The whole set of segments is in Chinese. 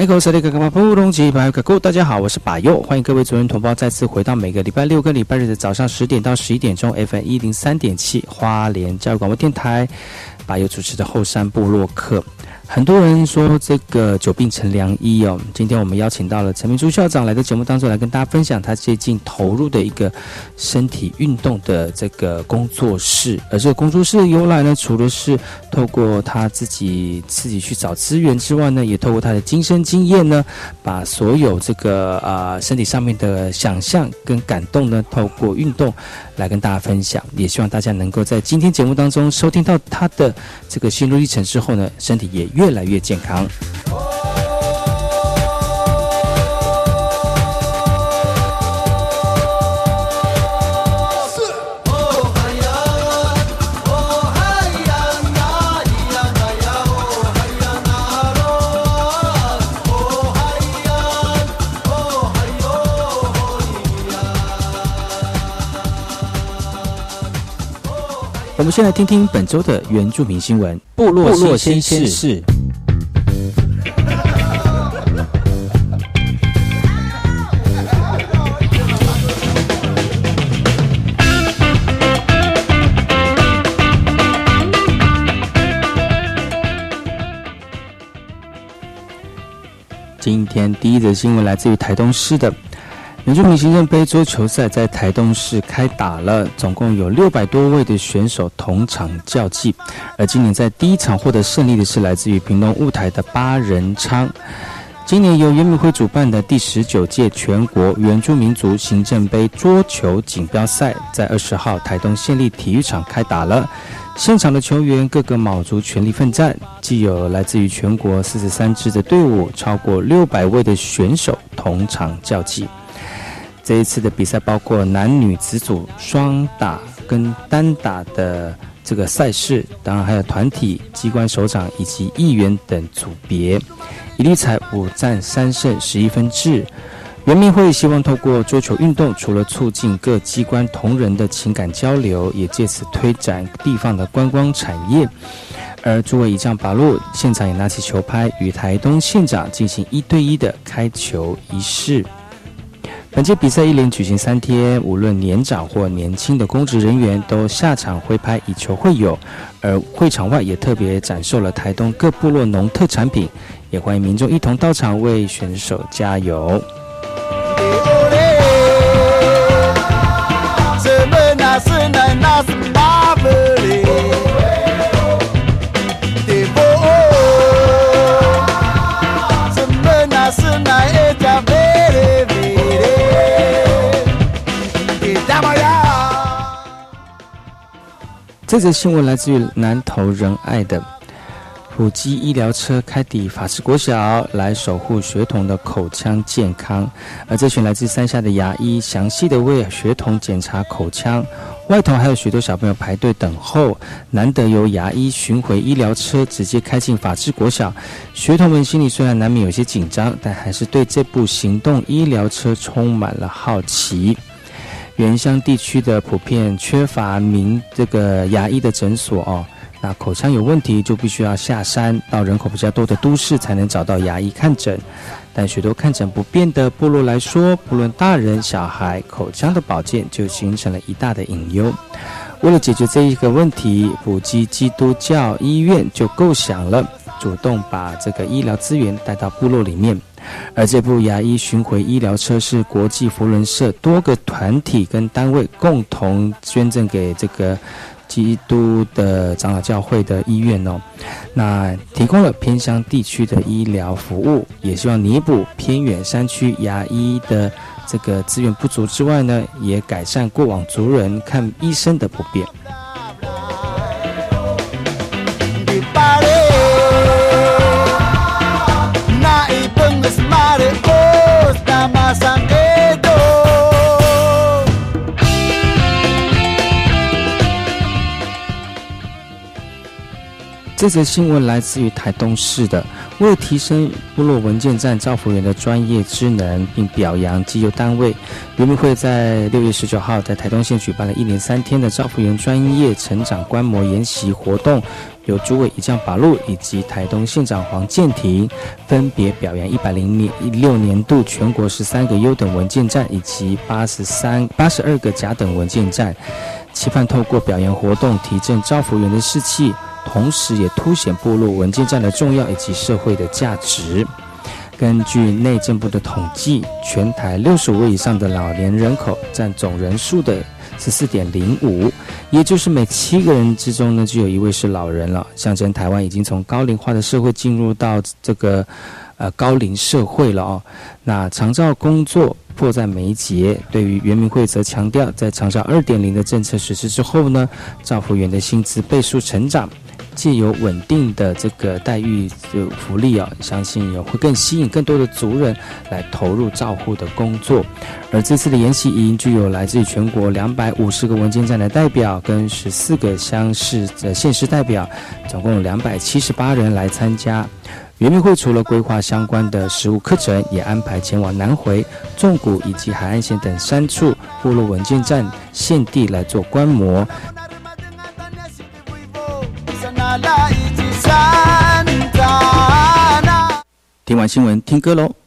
海口塞利格格巴布隆吉巴格库，大家好，我是把右，欢迎各位族人同胞再次回到每个礼拜六跟礼拜日的早上十点到十一点钟，FM 一零三点七花莲教育广播电台，把右主持的后山部落客。很多人说这个久病成良医哦。今天我们邀请到了陈明珠校长来到节目当中来跟大家分享他最近投入的一个身体运动的这个工作室。而这个工作室的由来呢，除了是透过他自己自己去找资源之外呢，也透过他的亲身经验呢，把所有这个啊身体上面的想象跟感动呢，透过运动来跟大家分享。也希望大家能够在今天节目当中收听到他的这个心路历程之后呢，身体也。越来越健康。我们先来听听本周的原住民新闻。部落新鲜事。今天第一则新闻来自于台东市的。原住民行政杯桌球赛在台东市开打了，总共有六百多位的选手同场较技。而今年在第一场获得胜利的是来自于屏东雾台的八人昌。今年由原民会主办的第十九届全国原住民族行政杯桌球锦标赛，在二十号台东县立体育场开打了。现场的球员个个卯足全力奋战，既有来自于全国四十三支的队伍，超过六百位的选手同场较技。这一次的比赛包括男女子组双打跟单打的这个赛事，当然还有团体、机关首长以及议员等组别。一力彩五战三胜十一分制。原民会希望透过桌球运动，除了促进各机关同仁的情感交流，也借此推展地方的观光产业。而诸位仪仗把路现场也拿起球拍，与台东县长进行一对一的开球仪式。本届比赛一连举行三天，无论年长或年轻的公职人员都下场挥拍以球会友，而会场外也特别展示了台东各部落农特产品，也欢迎民众一同到场为选手加油。这则新闻来自于南投仁爱的普及医疗车开抵法治国小，来守护学童的口腔健康。而这群来自山下的牙医，详细的为学童检查口腔。外头还有许多小朋友排队等候，难得由牙医巡回医疗车直接开进法治国小，学童们心里虽然难免有些紧张，但还是对这部行动医疗车充满了好奇。原乡地区的普遍缺乏名这个牙医的诊所哦。那口腔有问题，就必须要下山到人口比较多的都市才能找到牙医看诊。但许多看诊不便的部落来说，不论大人小孩，口腔的保健就形成了一大的隐忧。为了解决这一个问题，普基基督教医院就构想了，主动把这个医疗资源带到部落里面。而这部牙医巡回医疗车是国际佛伦社多个团体跟单位共同捐赠给这个。基督的长老教会的医院哦，那提供了偏乡地区的医疗服务，也希望弥补偏远山区牙医的这个资源不足之外呢，也改善过往族人看医生的不便。这则新闻来自于台东市的。为提升部落文件站造福员的专业职能，并表扬机油单位，人民会在六月十九号在台东县举办了一连三天的造福员专业成长观摩研习活动。由主委一将把路以及台东县长黄建庭分别表扬一百零年六年度全国十三个优等文件站以及八十三八十二个甲等文件站，期盼透过表扬活动提振造福员的士气。同时，也凸显部落文件站的重要以及社会的价值。根据内政部的统计，全台六十五位以上的老年人口占总人数的十四点零五，也就是每七个人之中呢，就有一位是老人了，象征台湾已经从高龄化的社会进入到这个呃高龄社会了哦。那长照工作迫在眉睫，对于原民会则强调，在长照二点零的政策实施之后呢，照护员的薪资倍数成长。借由稳定的这个待遇的福利啊，相信也会更吸引更多的族人来投入照护的工作。而这次的研习营具有来自于全国两百五十个文件站的代表，跟十四个乡市的县市代表，总共两百七十八人来参加。圆明会除了规划相关的实务课程，也安排前往南回、纵谷以及海岸线等三处部落文件站现地来做观摩。听完新闻，听歌喽。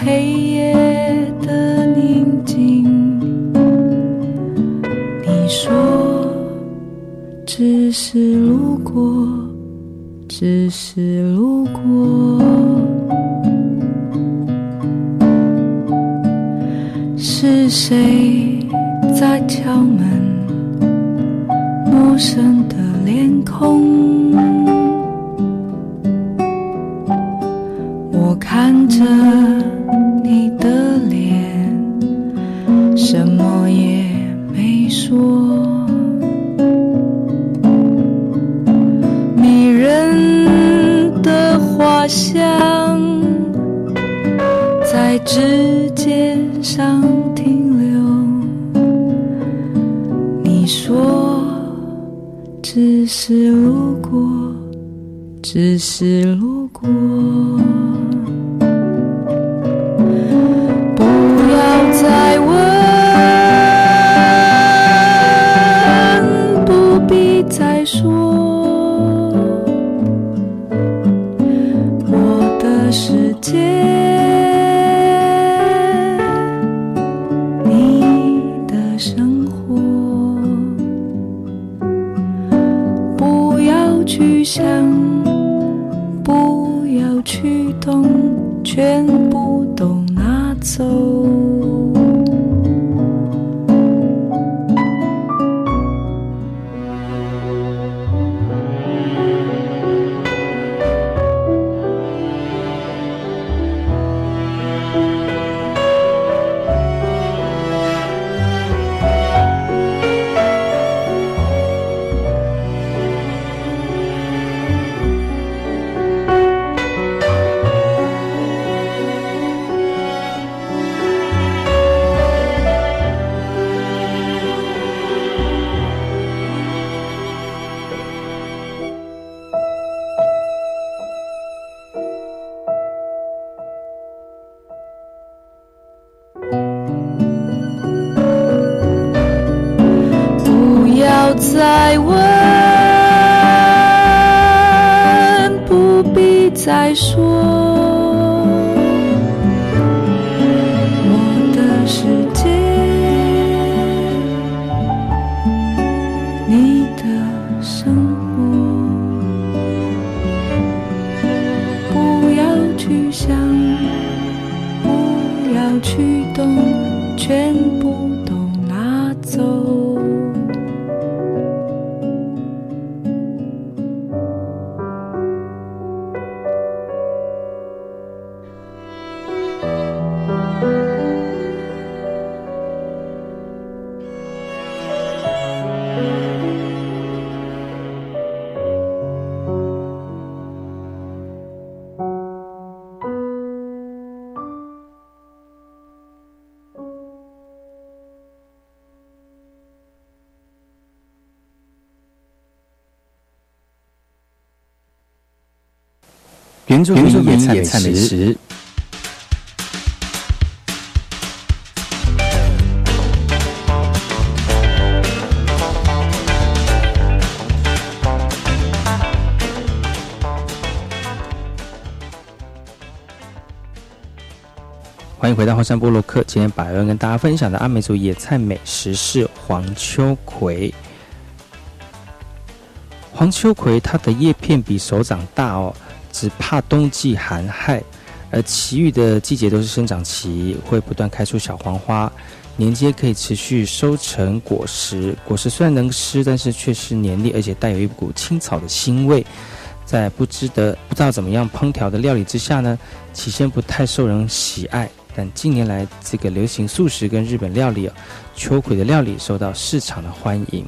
黑夜的宁静。你说只是路过只是路过。是谁在敲门？陌生的脸孔。我看着你的脸什么也没说迷人的花香在指尖上停留。你说只是路过只是路过。原住民野菜美食食。欢迎回到后山部落客。今天百恩跟大家分享的阿美族野菜美食是黄秋葵。黄秋葵它的叶片比手掌大哦，只怕冬季寒害，而其余的季节都是生长期，会不断开出小黄花，年间可以持续收成果实。果实虽然能吃，但是却是黏腻，而且带有一股青草的腥味。在不知得不知道怎么样烹调的料理之下呢，起先不太受人喜爱，但近年来这个流行素食跟日本料理哦，秋葵的料理受到市场的欢迎。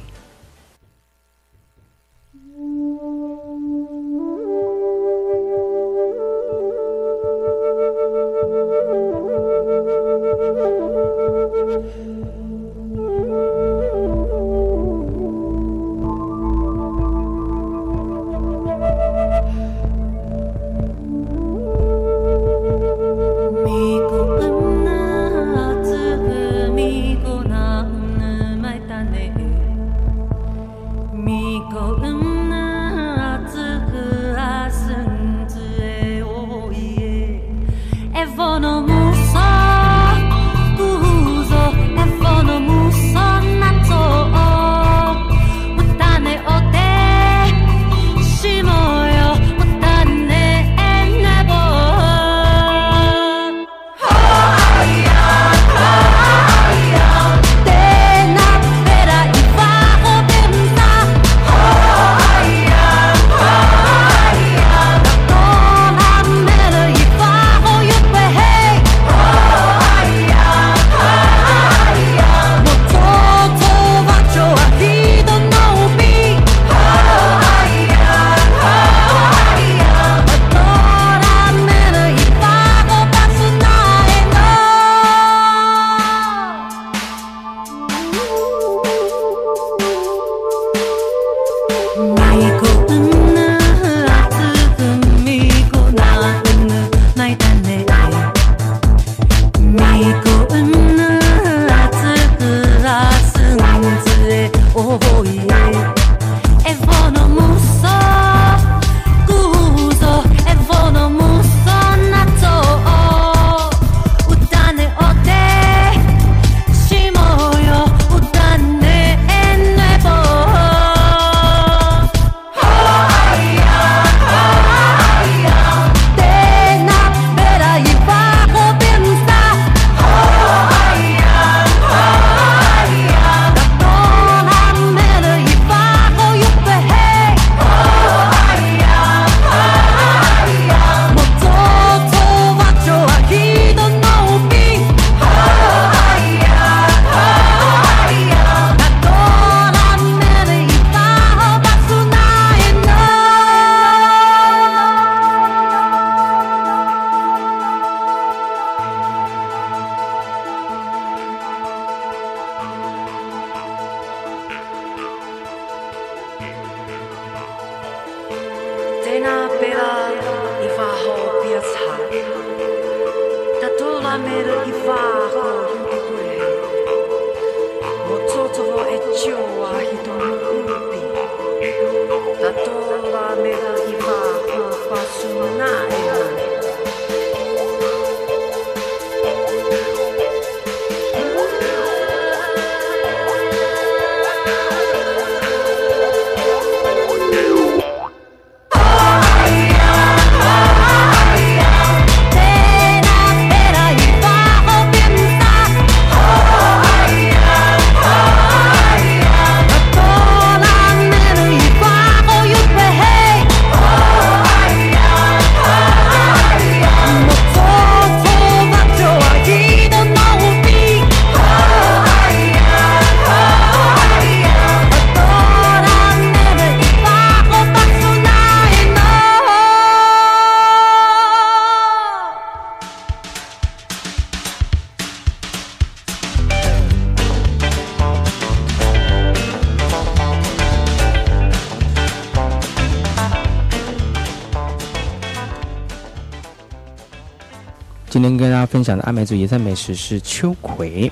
分享的阿美族野菜美食是秋葵。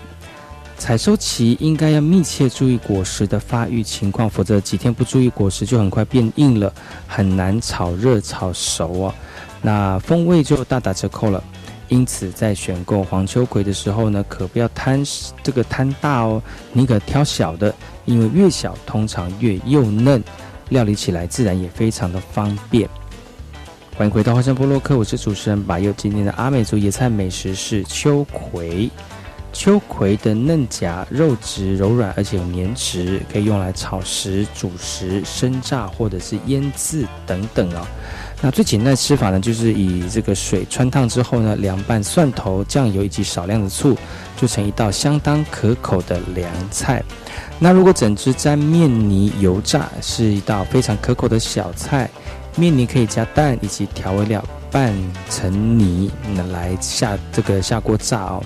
采收期应该要密切注意果实的发育情况，否则几天不注意，果实就很快变硬了，很难炒热、炒熟哦。那风味就大打折扣了。因此，在选购黄秋葵的时候呢，可不要贪这个贪大哦，宁可挑小的，因为越小通常越幼嫩，料理起来自然也非常的方便。欢迎回到花生波洛克，我是主持人把佑。今天的阿美族野菜美食是秋葵。秋葵的嫩荚肉质柔软，而且有粘质，可以用来炒食、煮食、生炸或者是腌制等等哦。那最简单的吃法呢，就是以这个水穿烫之后呢，凉拌蒜头、酱油以及少量的醋，做成一道相当可口的凉菜。那如果整只沾面泥油炸，是一道非常可口的小菜。面泥可以加蛋以及调味料拌成泥，来下这个下锅炸哦。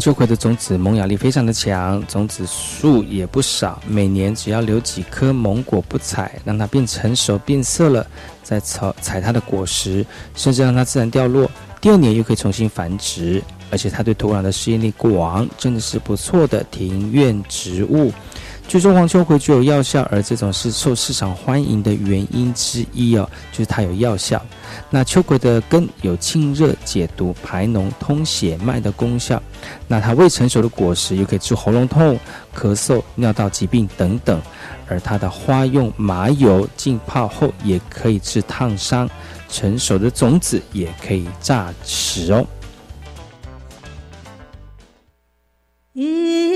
黄秋葵的种子萌芽力非常的强，种子数也不少，每年只要留几颗萌果不采，让它变成熟变色了，再采采它的果实，甚至让它自然掉落，第二年又可以重新繁殖。而且它对土壤的适应力广，真的是不错的庭院植物。据说黄秋葵具有药效，而这种是受市场欢迎的原因之一哦，就是它有药效。那秋葵的根有清热解毒、排脓、通血脉的功效。那它未成熟的果实又可以治喉咙痛、咳嗽、尿道疾病等等。而它的花用麻油浸泡后也可以治烫伤，成熟的种子也可以榨食哦。一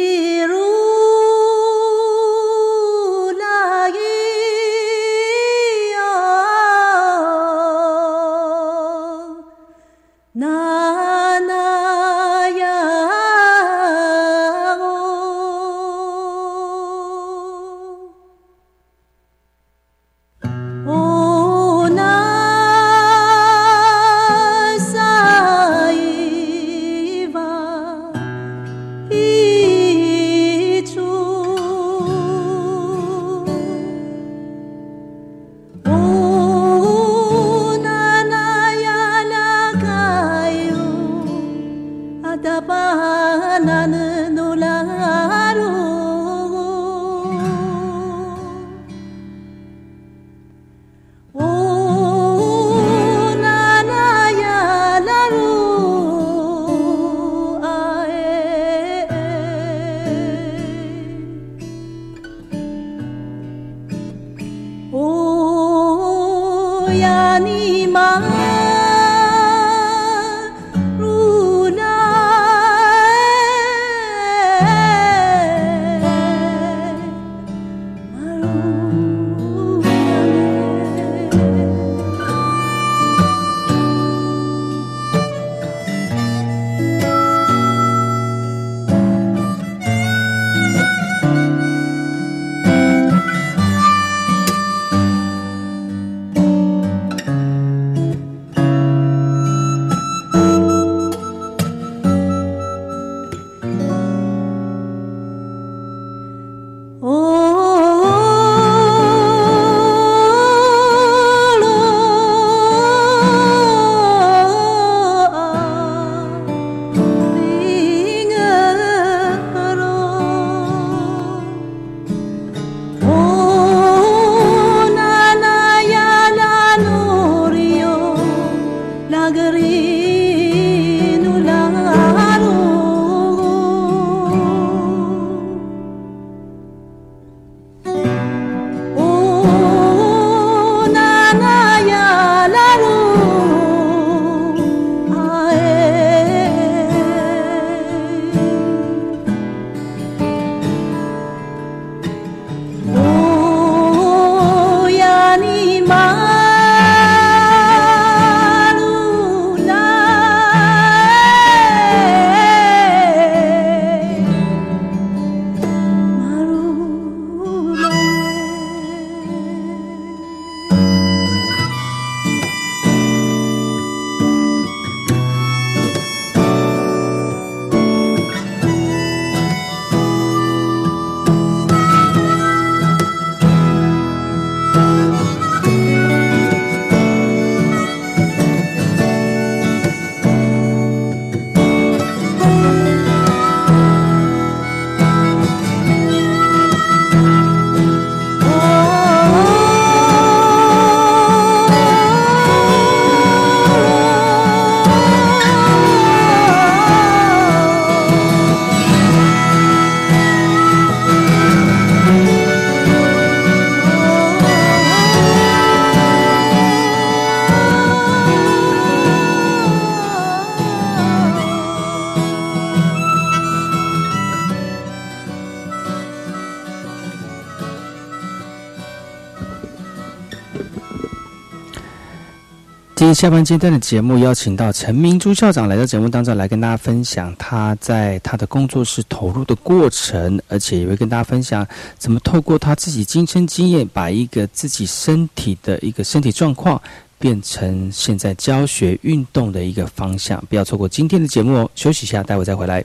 下半阶段的节目，邀请到陈明珠校长来到节目当中，来跟大家分享他在他的工作室投入的过程，而且也会跟大家分享怎么透过他自己亲身经验，把一个自己身体的一个身体状况，变成现在教学运动的一个方向。不要错过今天的节目哦！休息一下，待会再回来。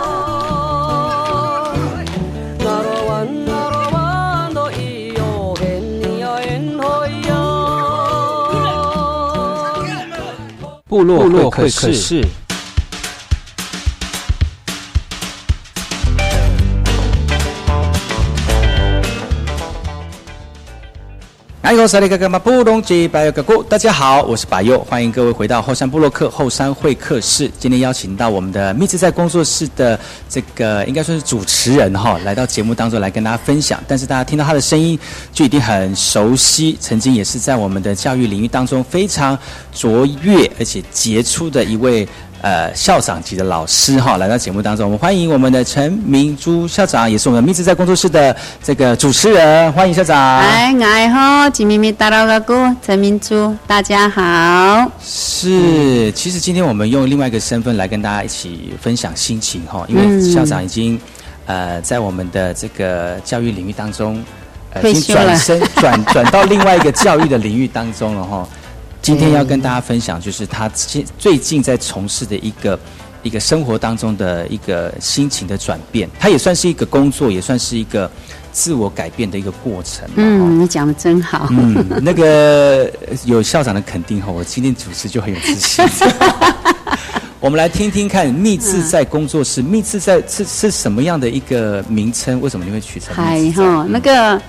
部落会客室。哎呦，萨利嘎嘎嘛布隆吉巴尤嘎古，大家好，我是巴佑，欢迎各位回到后山部落客后山会客室。今天邀请到我们的密自在工作室的这个应该算是主持人哈，来到节目当中来跟大家分享。但是大家听到他的声音就一定很熟悉，曾经也是在我们的教育领域当中非常卓越而且杰出的一位呃校长级的老师哈，来到节目当中，我们欢迎我们的陈明珠校长，也是我们密自在工作室的这个主持人，欢迎校长。哎，爱好吉咪咪大老个姑陈明珠，大家好。是，其实今天我们用另外一个身份来跟大家一起分享心情哈，因为嗯校长已经、呃在我们的这个教育领域当中，呃已经转身转转到另外一个教育的领域当中了哈。今天要跟大家分享，就是他最最近在从事的一个一个生活当中的一个心情的转变，他也算是一个工作，也算是一个自我改变的一个过程。嗯，你讲的真好。嗯，那个有校长的肯定后，我今天主持就很有自信。我们来听听看，密自在工作室，密自在是是什么样的一个名称？为什么你会取成？嗨哈，那个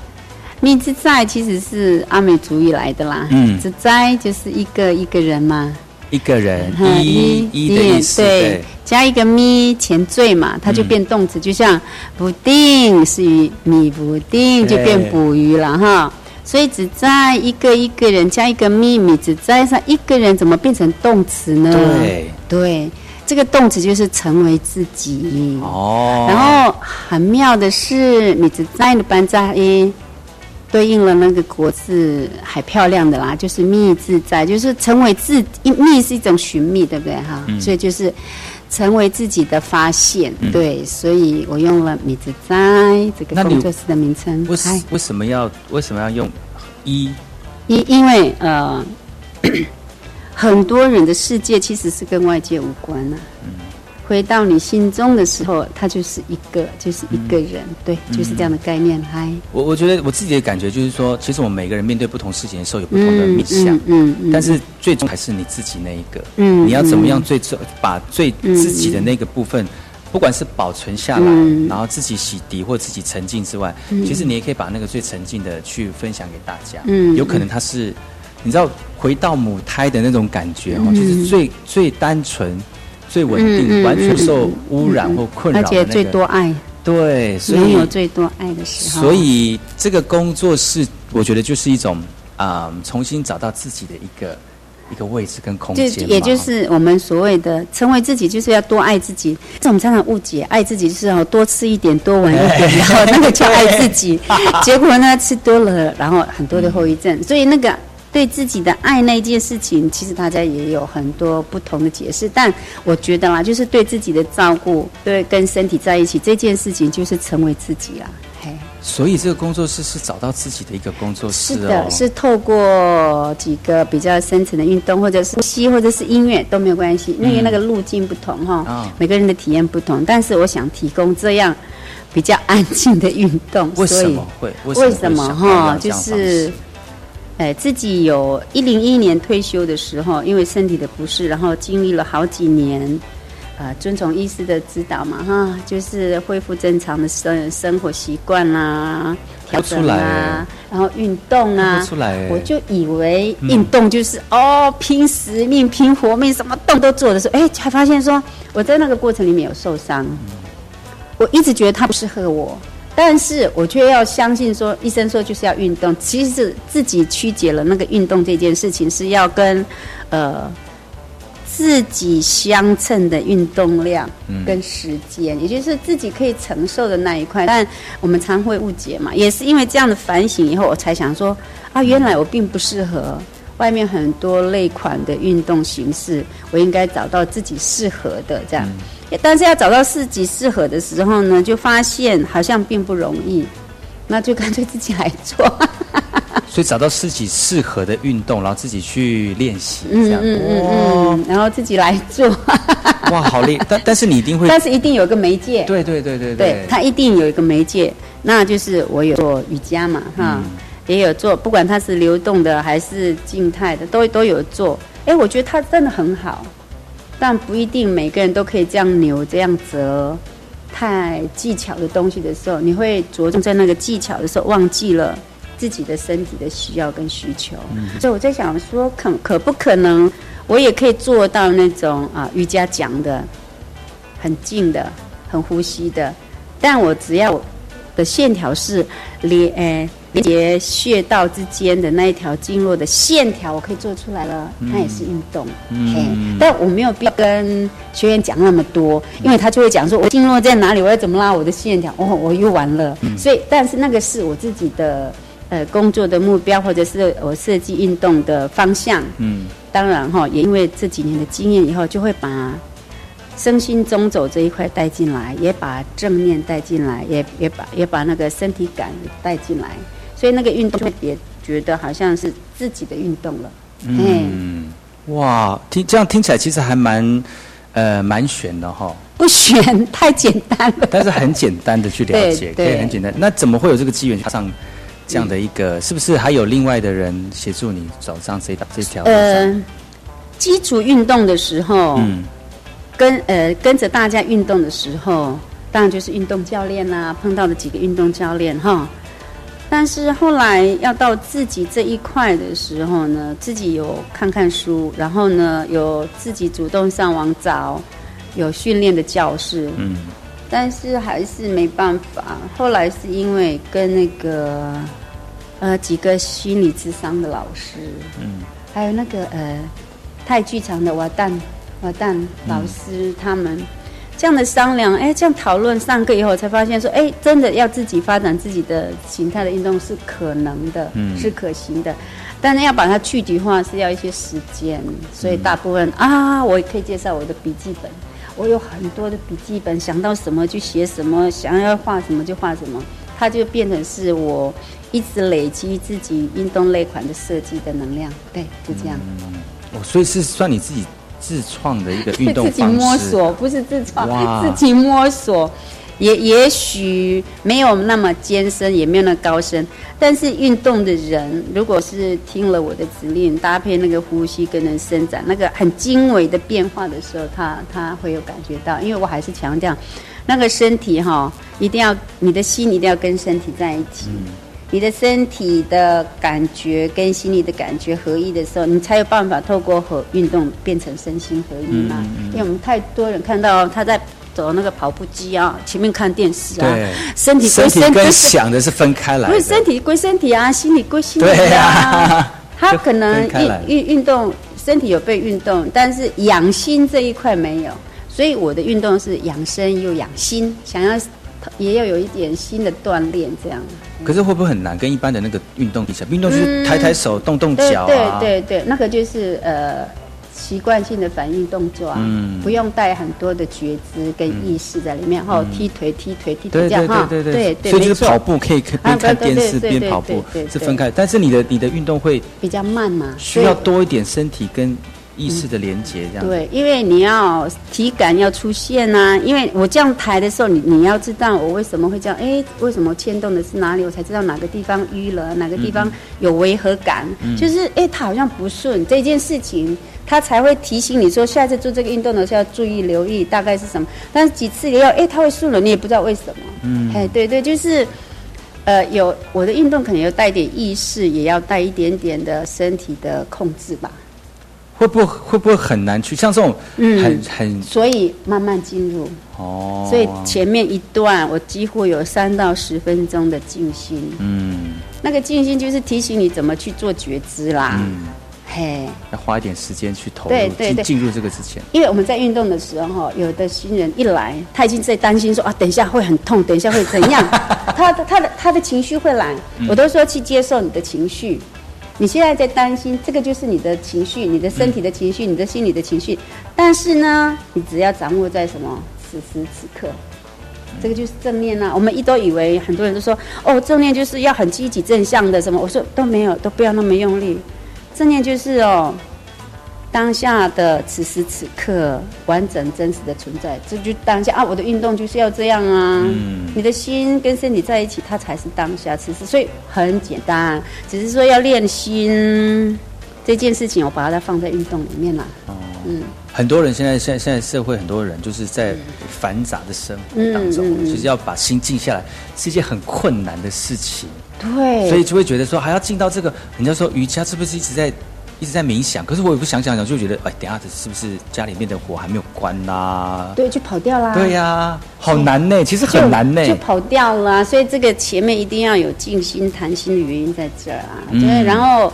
密自在其实是阿美族语来的啦。嗯，自在就是一个一个人嘛。一个人，一一的意思，对，加一个咪前缀嘛，它就变动词，就像不定是鱼，米不定就变捕鱼了哈。所以只在一个一个人加一个咪咪，只在上一个人怎么变成动词呢？对，对，这个动词就是成为自己哦。然后很妙的是，你只在的班在一。对应了那个国字，还漂亮的啦，就是觅自在，就是成为自觅是一种寻觅，对不对哈？所以就是成为自己的发现，对，所以我用了觅自在这个工作室的名称。为为什么要为什么要用一？因因为呃，很多人的世界其实是跟外界无关啊。回到你心中的时候，他就是一个，就是一个人，对，就是这样的概念。嗨，我我觉得我自己的感觉就是说，其实我们每个人面对不同事情的时候，有不同的面向，嗯嗯，但是最终还是你自己那一个，嗯，你要怎么样最终把最自己的那个部分，不管是保存下来，然后自己洗涤或自己沉浸之外，嗯。其实你也可以把那个最沉浸的去分享给大家。嗯，有可能他是，你知道回到母胎的那种感觉哦，就是最最单纯。最稳定，完全受污染或困扰而且最多爱。对，拥有最多爱的时候。所以这个工作是，我觉得就是一种啊，重新找到自己的一个一个位置跟空间。就也就是我们所谓的成为自己，就是要多爱自己。这我们常常误解，爱自己就是要多吃一点，多玩一点，然后那个叫爱自己。结果呢，吃多了，然后很多的后遗症。所以那个。对自己的爱那一件事情，其实大家也有很多不同的解释。但我觉得啦，就是对自己的照顾，对跟身体在一起这件事情，就是成为自己啦。嘿，所以这个工作室是找到自己的一个工作室哦。是的，是透过几个比较深层的运动，或者是呼吸，或者是音乐都没有关系，因为那个路径不同哈，每个人的体验不同。但是我想提供这样比较安静的运动。为什么会？为什么哈？就是。哎，自己有一零一年退休的时候，因为身体的不适，然后经历了好几年，呃，遵从医师的指导嘛，哈，就是恢复正常的生生活习惯啦，调整啦，然后运动啊，出来，我就以为运动就是哦，拼死命、拼活命，什么动都做的时候，哎，才发现说我在那个过程里面有受伤，我一直觉得它不适合我。但是我却要相信说，医生说就是要运动，其实是自己曲解了那个运动这件事情是要跟，呃，自己相称的运动量跟时间，也就是自己可以承受的那一块。但我们常会误解嘛，也是因为这样的反省以后，我才想说，啊，原来我并不适合外面很多类款的运动形式，我应该找到自己适合的这样。但是要找到自己适合的时候呢，就发现好像并不容易，那就干脆自己来做。所以找到自己适合的运动，然后自己去练习，这样哦，然后自己来做。哇，好厉害！但但是你一定会，但是一定有个媒介。对对对对对，它一定有一个媒介，那就是我有做瑜伽嘛，哈，也有做，不管它是流动的还是静态的，都都有做。哎，我觉得它真的很好。但不一定每个人都可以这样扭、这样折，太技巧的东西的时候，你会着重在那个技巧的时候，忘记了自己的身体的需要跟需求。所以我在想说，可可不可能，我也可以做到那种啊瑜伽讲的，很静的、很呼吸的，但我只要的线条是连诶。连接穴道之间的那一条经络的线条，我可以做出来了，它也是运动。嗯，但我没有必要跟学员讲那么多，因为他就会讲说，我经络在哪里，我要怎么拉我的线条，哦，我又完了。所以，但是那个是我自己的呃工作的目标，或者是我设计运动的方向。嗯，当然哈，也因为这几年的经验以后，就会把身心中走这一块带进来，也把正念带进来，也也把也把那个身体感带进来。所以那个运动就别觉得好像是自己的运动了。嗯，哇，听这样听起来其实还蛮呃蛮悬的哈，不玄太简单了。但是很简单的去了解，可对以很简单。那怎么会有这个机缘上这样的一个？是不是还有另外的人协助你走上这条这条路上？呃，基础运动的时候，嗯跟呃跟着大家运动的时候，当然就是运动教练啦、碰到了几个运动教练哈。但是后来要到自己这一块的时候呢，自己有看看书，然后呢有自己主动上网找有训练的教室，嗯但是还是没办法。后来是因为跟那个呃几个心理智商的老师，嗯还有那个呃太剧场的瓦旦瓦旦老师他们。这样的商量，哎，这样讨论上课以后，才发现说，哎，真的要自己发展自己的形态的运动是可能的，嗯。是可行的，但是要把它具体化是要一些时间，所以大部分、啊，我也可以介绍我的笔记本，我有很多的笔记本，想到什么就写什么，想要画什么就画什么，它就变成是我一直累积自己运动类款的设计的能量，对，就这样。哦，所以是算你自己自创的一个运动 自己，摸索，不是自创，自己摸索。也也许没有那么艰深，也没有那么高深，但是运动的人，如果是听了我的指令，搭配那个呼吸跟人伸展，那个很精微的变化的时候，他他会有感觉到。因为我还是强调，那个身体哈，一定要你的心一定要跟身体在一起。你的身体的感觉跟心理的感觉合一的时候，你才有办法透过和运动变成身心合一嘛。因为我们太多人看到他在走那个跑步机啊，前面看电视啊，对，身体身体归身跟想的是分开来的，不是身体归身体啊，心理归心理对呀啊。他可能运运运动，身体有被运动，但是养心这一块没有，所以我的运动是养生又养心，想要也要有一点新的锻炼，这样。可是会不会很难？跟一般的那个运动比起来，运动就是嗯。抬抬手、动动对脚啊，对对对，那个就是呃习惯性的反应动作啊，嗯。不用带很多的觉知跟意识在里面，哈、踢腿踢腿踢腿对这样哈，对对对对对，所以就是跑步可以边啊看电视边跑步是分开，但是你的你的运动会比较慢嘛，需要多一点身体跟意识的连接，这样子对，因为你要体感要出现呐、因为我这样抬的时候，你你要知道我为什么会这样，哎，为什么牵动的是哪里，我才知道哪个地方淤了，哪个地方有违和感，嗯就是哎，它好像不顺这件事情。他才会提醒你说，下次做这个运动的时候要注意留意，大概是什么。但是几次也要，哎，他会顺了，你也不知道为什么。嗯哎，对对，就是，呃，有我的运动可能要带一点意识，也要带一点点的身体的控制吧。会不会会不会很难去？像这种嗯很很所以慢慢进入。哦，所以前面一段我几乎有三到十分钟的静心，嗯那个静心就是提醒你怎么去做觉知啦。嗯，嘿，要花一点时间去投入对对对进进入这个之前，因为我们在运动的时候，哈，有的新人一来，他已经在担心说啊，等一下会很痛，等一下会怎样，他的他的他的情绪会来，嗯我都说去接受你的情绪。你现在在担心，这个就是你的情绪，你的身体的情绪，你的心理的情绪。但是呢，你只要掌握在什么此时此刻，这个就是正念啊。我们一都以为很多人都说哦，正念就是要很积极正向的什么，我说都没有，都不要那么用力。正念就是哦，当下的此时此刻完整真实的存在，这就当下啊！我的运动就是要这样啊！嗯。你的心跟身体在一起，它才是当下此时，所以很简单，只是说要练心。这件事情，我把它放在运动里面啦。哦，嗯，很多人现在现在现在社会很多人就是在繁杂的生活当中，嗯嗯嗯。其实要把心静下来是一件很困难的事情，对，所以就会觉得说还要进到这个，人家说瑜伽是不是一直在一直在冥想？可是我也不想想想，就觉得哎，等下子是不是家里面的火还没有关呐、对，就跑掉啦。对呀、好难呢，其实很难呢。就跑掉了啊、所以这个前面一定要有静心谈心的原因在这儿啊。嗯对，然后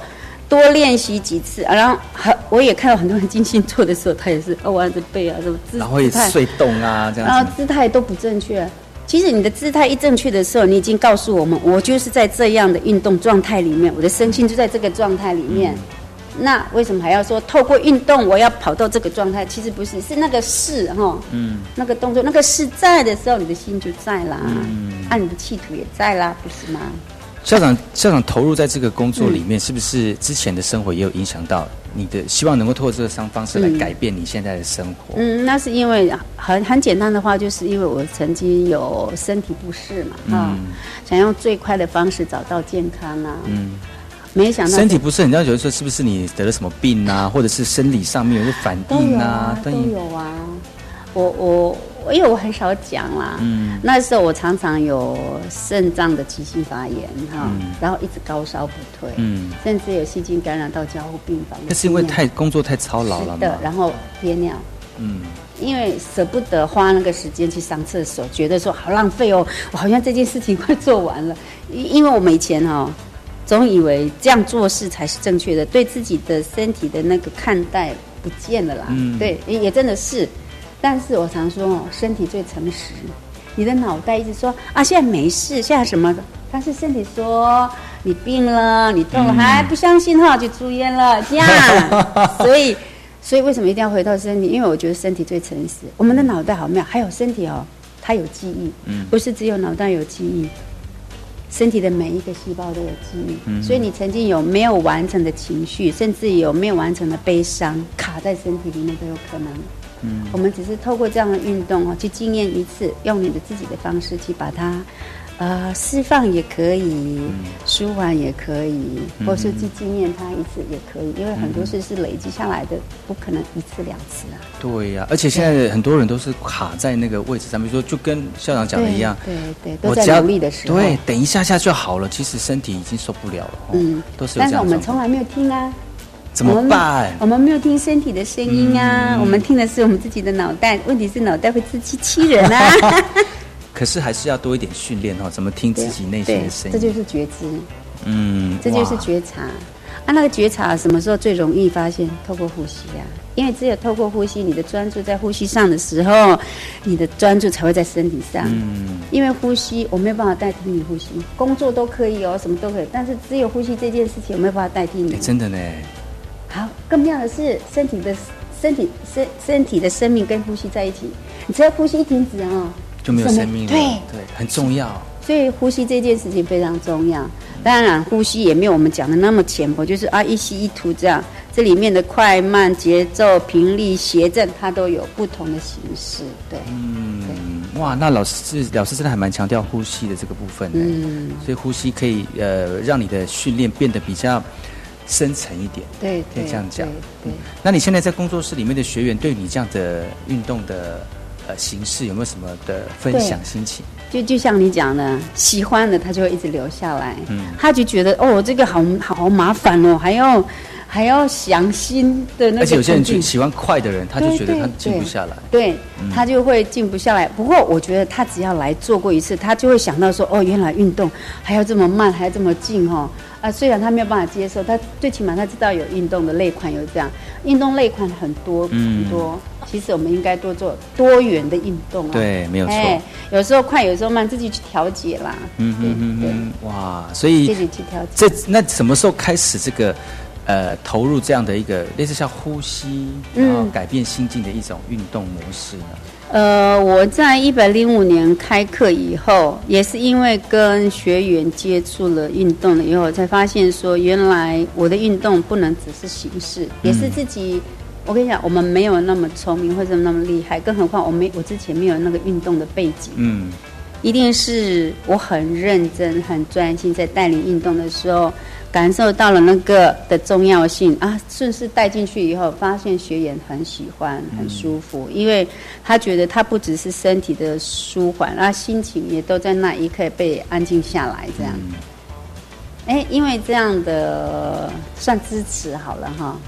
多练习几次啊，然后很我也看到很多人静心做的时候，他也是哦弯着背啊，什么姿然后也姿态睡动啊，这样然后。姿态都不正确。其实你的姿态一正确的时候，你已经告诉我们，我就是在这样的运动状态里面，我的身心就在这个状态里面。嗯那为什么还要说透过运动我要跑到这个状态？其实不是，是那个事哈，嗯，那个动作，那个事在的时候，你的心就在啦，嗯。啊，你的企图也在啦，不是吗？校长，校长投入在这个工作里面，是不是之前的生活也有影响到？你的希望能够透过这个方方式来嗯。改变你现在的生活。嗯，那是因为很很简单的话，就是因为我曾经有身体不适嘛，啊、嗯。想用最快的方式找到健康啊，嗯，没想到身体不是，你知道有的时候是不是你得了什么病啊，或者是生理上面有些反都有应啊啊，，都有。有啊。我我我因为我很少讲啦，嗯那时候我常常有肾脏的急性发炎哈，嗯然后一直高烧不退，嗯，甚至有细菌感染到加护病房。那是因为太工作太操劳了是的，然后憋尿。嗯，因为舍不得花那个时间去上厕所，觉得说好浪费哦，我好像这件事情快做完了。因因为我们以前哦，总以为这样做事才是正确的，对自己的身体的那个看待不见了啦。嗯对，也也真的是。但是我常说哦，身体最诚实。你的脑袋一直说啊，现在没事，现在什么的，但是身体说你病了，你痛了，嗯还不相信哈，就住院了，这样。所以，所以为什么一定要回到身体？因为我觉得身体最诚实。我们的脑袋好妙，还有身体哦，它有记忆，嗯不是只有脑袋有记忆，身体的每一个细胞都有记忆。嗯所以你曾经有没有完成的情绪，甚至有没有完成的悲伤，卡在身体里面都有可能。嗯我们只是透过这样的运动哦，去经验一次，用你的自己的方式去把它，呃，释放也可以，舒缓也可以，嗯或是去纪念它一次也可以，因为很多事是累积下来的，不可能一次两次啊。对呀、而且现在很多人都是卡在那个位置上面，比如说就跟校长讲的一样，对对对，都在努力的时候。对，等一下下就好了。其实身体已经受不了了，哦、嗯，都是有但是我。们从来没有听啊。怎么办？我们没有听身体的声音啊，嗯我们听的是我们自己的脑袋。问题是脑袋会自欺欺人啊。可是还是要多一点训练哦，怎么听自己内心的，声音？这就是觉知，嗯，这就是觉察。啊，那个觉察什么时候最容易发现？透过呼吸啊，因为只有透过呼吸，你的专注在呼吸上的时候，你的专注才会在身体上。嗯，因为呼吸，我没有办法代替你呼吸，工作都可以哦，什么都可以，但是只有呼吸这件事情，我没有办法代替你哎。真的呢，好，更妙的是，身体的身体身身体的生命跟呼吸在一起，你只要呼吸一停止哦，就没有生命了。对，对，很重要。所以呼吸这件事情非常重要。当然，呼吸也没有我们讲的那么浅薄，就是啊一吸一吐这样。这里面的快慢、节奏、频率、谐振，它都有不同的形式。对，嗯，哇，那老师老师真的还蛮强调呼吸的这个部分呢。嗯，所以呼吸可以呃让你的训练变得比较深沉一点。对，可以这样讲对。对那你现在在工作室里面的学员，对你这样的运动的呃形式有没有什么的分享心情？就就像你讲的，喜欢的他就会一直留下来，嗯他就觉得哦，这个好好麻烦哦，还要还要想新的那个而且有些人就喜欢快的人，他就觉得他静不下来。对嗯他就会静不下来。不过我觉得他只要来做过一次，他就会想到说，哦，原来运动还要这么慢，还要这么静哦。啊，虽然他没有办法接受，他最起码他知道有运动的类款有这样，运动类款很多、嗯很多。其实我们应该多做多元的运动啊。对没有错哎，有时候快，有时候慢，自己去调节啦。嗯嗯嗯嗯，哇！所以自己去调节。这那什么时候开始这个呃投入这样的一个类似像呼吸，然后嗯改变心境的一种运动模式呢？呃，我在一百零五年开课以后，也是因为跟学员接触了运动了以后，才发现说，原来我的运动不能只是形式，也是自己。我跟你讲，我们没有那么聪明或者那么厉害，更何况我没我之前没有那个运动的背景，嗯一定是我很认真、很专心在带领运动的时候，感受到了那个的重要性啊，顺势带进去以后，发现学员很喜欢、很舒服，因为他觉得他不只是身体的舒缓，那心情也都在那一刻被安静下来，这样。哎，因为这样的算支持好了哈，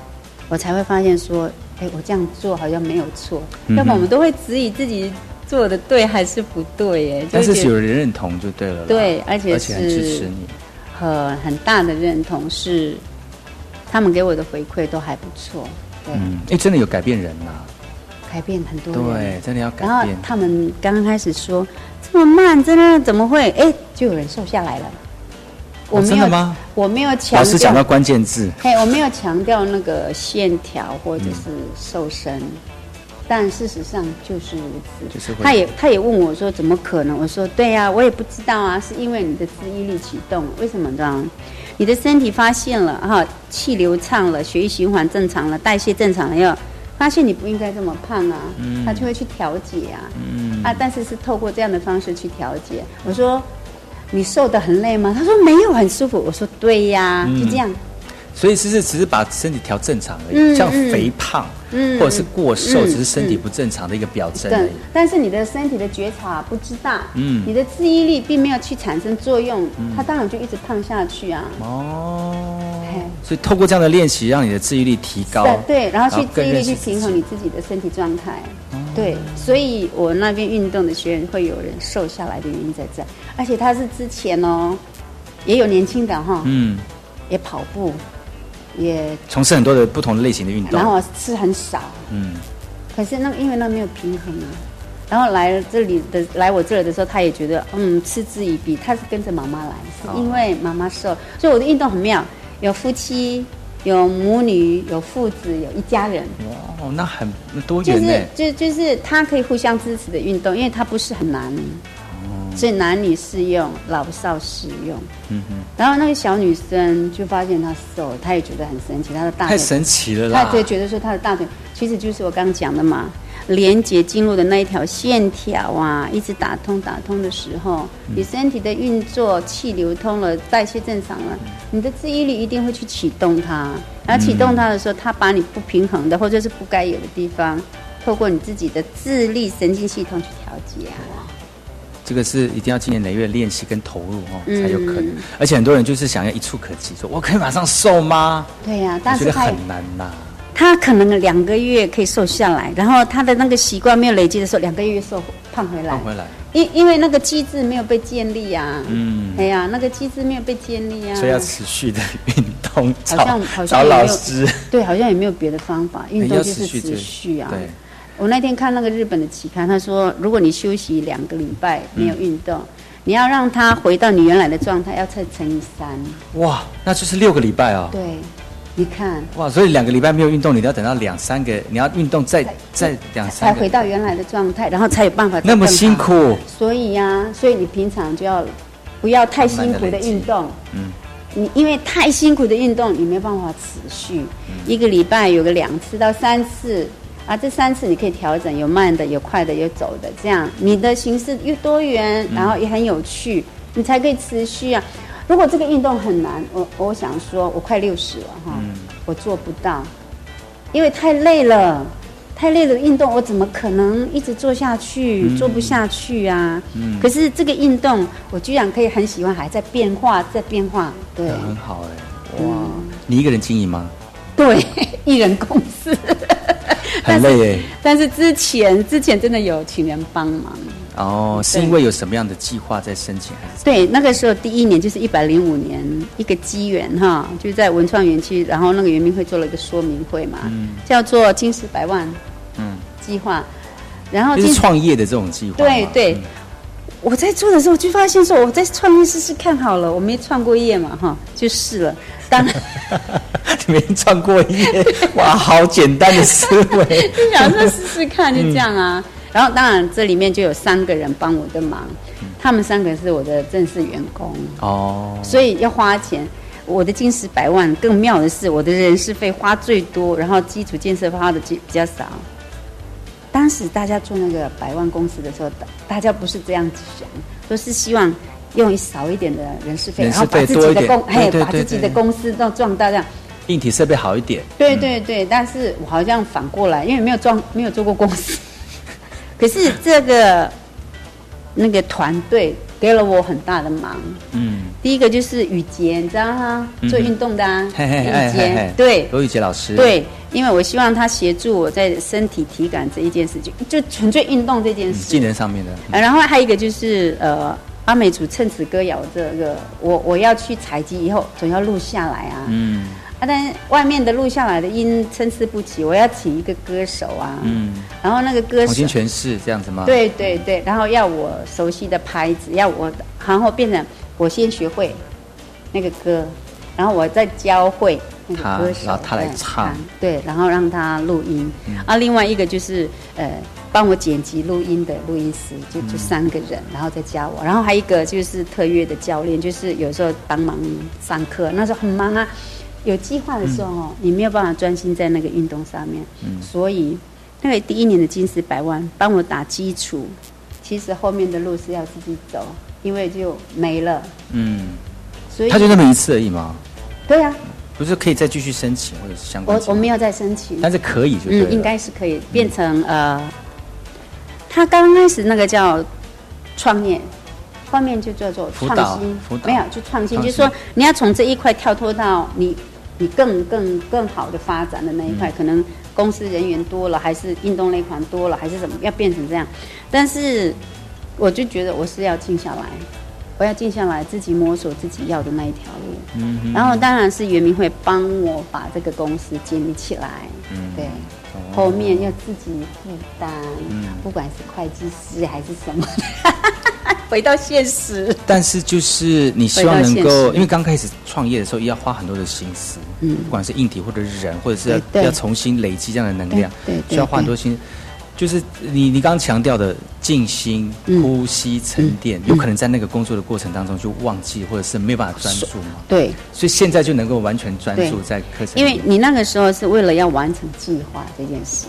我才会发现说，哎，我这样做好像没有错，嗯要不然我们都会质疑自己做的对还是不对，哎，但是有人认同就对了。对，而且而且很支持是你。很很大的认同是，他们给我的回馈都还不错，对，嗯，哎，真的有改变人呐。改变很多人。对，真的要改变然后。他们刚刚开始说这么慢，真的怎么会？哎，就有人瘦下来了。我哦没有，真的吗？我没有强老师讲到，关键字，嘿，我没有强调那个线条或者是瘦身，但事实上就是如此。就是会他也他也问我说怎么可能？我说对呀、我也不知道啊，是因为你的自愈力启动。为什么呢？你的身体发现了哈，气流畅了，血液循环正常了，代谢正常了，要发现你不应该这么胖啊，嗯他就会去调节啊，嗯啊，但是是透过这样的方式去调节。我说你瘦的很累吗？他说没有，很舒服。我说对呀，嗯就这样。所以只是只是把身体调正常而已，像肥胖、嗯或者是过瘦，嗯只是身体嗯不正常的一个表征而对已。，但是你的身体的觉察不知道，嗯你的记忆力并没有去产生作用，它当然就一直胖下去啊。哦嘿，所以透过这样的练习，让你的自愈力提高。对对，然后去更注意力去平衡你自己的身体状态。对，所以我那边运动的学员会有人瘦下来的原因在这，而且他是之前哦，也有年轻的哈，嗯，也跑步，也从事很多的不同类型的运动。然后吃很少，嗯，可是那因为那没有平衡啊。然后来这里的来我这里的时候，他也觉得嗯嗤之以鼻。他是跟着妈妈来，因为妈妈瘦，所以我的运动很妙，有夫妻，有母女，有父子，有一家人。哦，那很那多就是。就就是他可以互相支持的运动，因为他不是很难，所以男女适用，老少适用。嗯哼，然后那个小女生就发现她瘦，她也觉得很神奇，她的大腿太神奇了啦！她就觉得说她的大腿其实就是我刚刚讲的嘛，连接经络的那一条线条啊，一直打通打通的时候，嗯你身体的运作气流通了，代谢正常了，你的记忆力一定会去启动它。然后启动它的时候，它把你不平衡的或者是不该有的地方，透过你自己的自律神经系统去调节啊。这个是一定要经年累月练习跟投入哦，嗯才有可能。而且很多人就是想要一触可及，说我可以马上瘦吗？对呀、但是很难呐。他可能两个月可以瘦下来，然后他的那个习惯没有累积的时候，两个月瘦胖回来胖。回来，因因为那个机制没有被建立啊，嗯，哎呀，那个机制没有被建立啊，所以要持续的运动，好找像好像找老师，对，好像也没有别的方法，运动要就是持续啊。对，我那天看那个日本的期刊，他说，如果你休息两个礼拜没有运动，你要让它回到你原来的状态，要再乘以三。哇，那就是六个礼拜哦。对，你看哇，所以两个礼拜没有运动，你要等到两三个，你要运动再再两才三个，回到原来的状态，然后才有办法那么辛苦，所以呀、所以你平常就要不要太辛苦的运动。嗯，你因为太辛苦的运动，你没办法持续。嗯一个礼拜有个两次到三次啊，这三次你可以调整，有慢的，有快的，有走的，这样你的形式又多元，嗯然后也很有趣，你才可以持续啊。如果这个运动很难，我我想说，我快六十了哈，嗯我做不到，因为太累了。太累的运动，我怎么可能一直做下去？嗯做不下去啊！嗯可是这个运动，我居然可以很喜欢，还在变化，在变化。对，很好哎，哇，嗯你一个人经营吗？对，一人公司。很累哎。但是之前之前真的有请人帮忙。哦，是因为有什么样的计划在申请，还是？对，那个时候第一年就是一百零五年，一个机缘哈，就是在文创园区，然后那个圆明会做了一个说明会嘛，嗯叫做“金石百万嗯，计划”，然后就是创业的这种计划。对对嗯我在做的时候就发现说，我在创业试试看好了，我没创过业嘛哈，就试了。当然 你没创过业，哇，好简单的思维。就想说试试看，就这样啊。然后当然这里面就有三个人帮我的忙，他们三个是我的正式员工，哦，所以要花钱。我的金石百万，更妙的是我的人事费花最多，然后基础建设花的比比较少。当时大家做那个百万公司的时候，大大家不是这样子想，都是希望用少一点的人事费，然后把自己的公，嘿，把自己的公司都壮大这样。硬体设备好一点。对对对，但是我好像反过来，因为没有装，没有做过公司，可是这个那个团队给了我很大的忙。嗯，第一个就是雨杰，你知道吗？嗯做运动的啊，雨嘿嘿杰，对罗雨杰老师。，对，因为我希望他协助我在身体体感这一件事情，就纯粹运动这件事。嗯技能上面的。啊然后还有一个就是呃，阿美族趁此歌谣这个，我我要去采集以后，总要录下来啊。嗯啊，但外面的录下来的音参差不齐，我要请一个歌手啊，嗯，然后那个歌手重新诠释这样子吗？，对对对，然后要我熟悉的拍子，要我，然后变成我先学会那个歌，然后我再教会那个歌手，他然后他来唱，对，然后让他录音。啊，另外一个就是呃，帮我剪辑录音的录音师，就就三个人，然后再加我，然后还有一个就是特约的教练，就是有时候帮忙上课，那时候很忙啊。有计划的时候哦，你没有办法专心在那个运动上面，所以那个第一年的金石百万帮我打基础，其实后面的路是要自己走，因为就没了。嗯，所以他就那么一次而已吗？对啊，不是可以再继续申请或者是相关？我我没有再申请，但是可以就对了嗯，应该是可以变成呃，他刚开始那个叫创业，后面就叫做创新没有就创新，就是说你要从这一块跳脱到你你更更更好的发展的那一嗯。块，可能公司人员多了，还是运动类款多了，还是怎么，要变成这样。但是我就觉得我是要静下来，我要静下来，自己摸索自己要的那一条路。嗯然后当然是圆明会帮我把这个公司建立起来，嗯。对，哦后面要自己负担，嗯。不管是会计师还是什么。的，回到现实。但是就是你希望能够，因为刚开始创业的时候要花很多的心思，嗯。不管是硬体或者是人，或者是要要重新累积这样的能量，对需要花很多心。就是你你刚刚强调的静心、嗯。呼吸、沉淀，有可能在那个工作的过程当中就忘记，或者是没有办法专注嘛。对，所以现在就能够完全专注在课程，因为你那个时候是为了要完成计划这件事，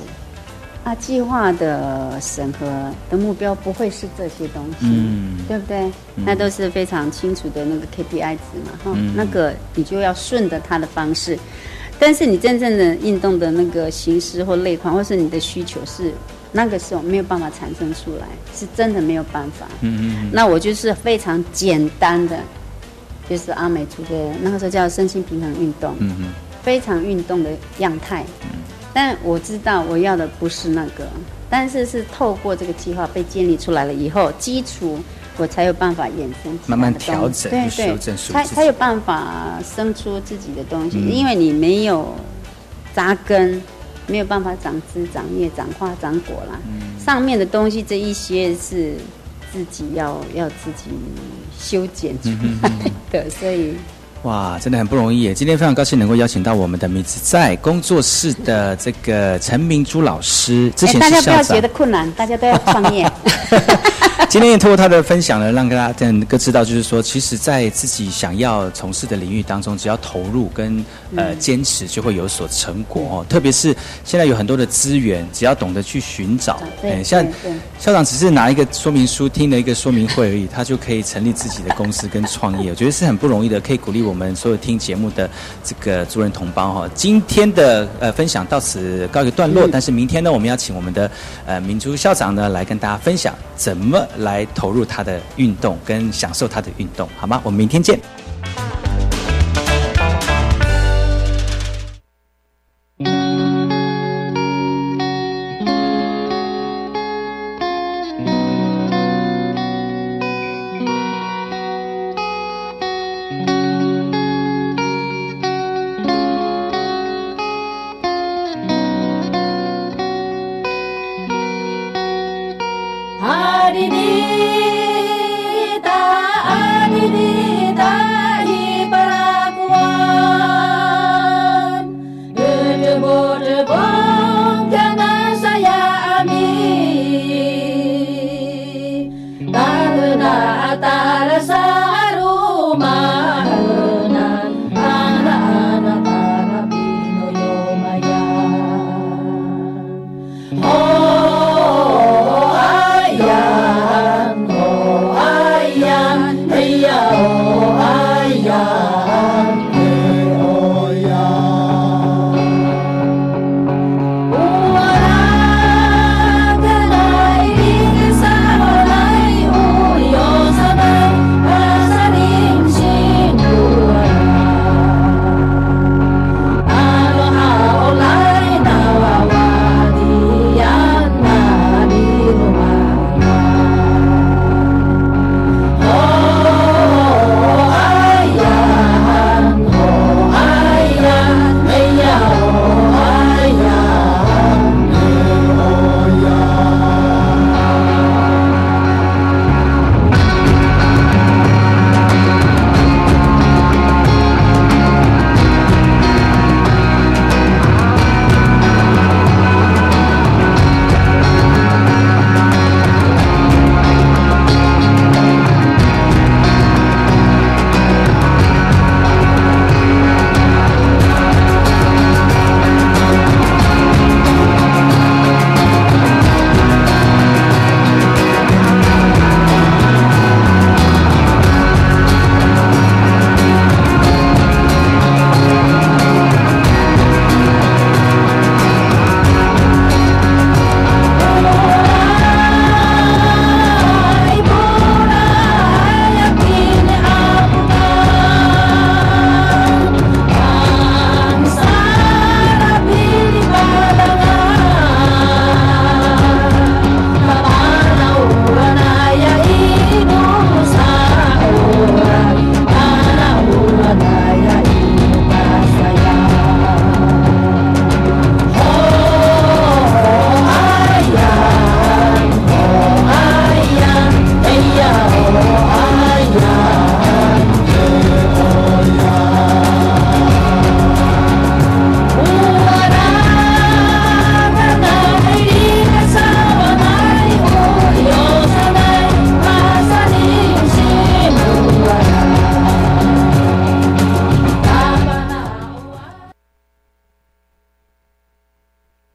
啊，计划的审核的目标不会是这些东西，嗯。对不对？那都是非常清楚的那个 KPI 值嘛，哈、嗯。那个你就要顺着它的方式。但是你真正的运动的那个形式或类款，或是你的需求是那个时候没有办法产生出来，是真的没有办法。嗯嗯嗯那我就是非常简单的，就是阿美族的那个时候叫身心平衡运动，嗯嗯非常运动的样态。但我知道我要的不是那个，但是是透过这个计划被建立出来了以后，基础我才有办法衍生慢慢调整对对才才有办法生出自己的东西，嗯因为你没有扎根。没有办法长枝、长叶、长花、长果啦。嗯上面的东西这一些是自己要要自己修剪出嗯来的，所以哇，真的很不容易耶！今天非常高兴能够邀请到我们的米子在工作室的这个陈明珠老师，之前哎大是校长家不要觉得。困难，大家都要创业。今天也通过他的分享呢，让大家能够知道，就是说，其实，在自己想要从事的领域当中，只要投入跟呃嗯坚持，就会有所成果哦。特别是现在有很多的资源，只要懂得去寻找，对哎像校长只是拿一个说明书，听了一个说明会而已，他就可以成立自己的公司跟创业，我觉得是很不容易的，可以鼓励我们所有听节目的这个族人同胞哈。今天的呃分享到此告一个段落，嗯但是明天呢，我们要请我们的呃明珠校长呢来跟大家分享怎么来投入他的运动跟享受他的运动，好吗？我们明天见。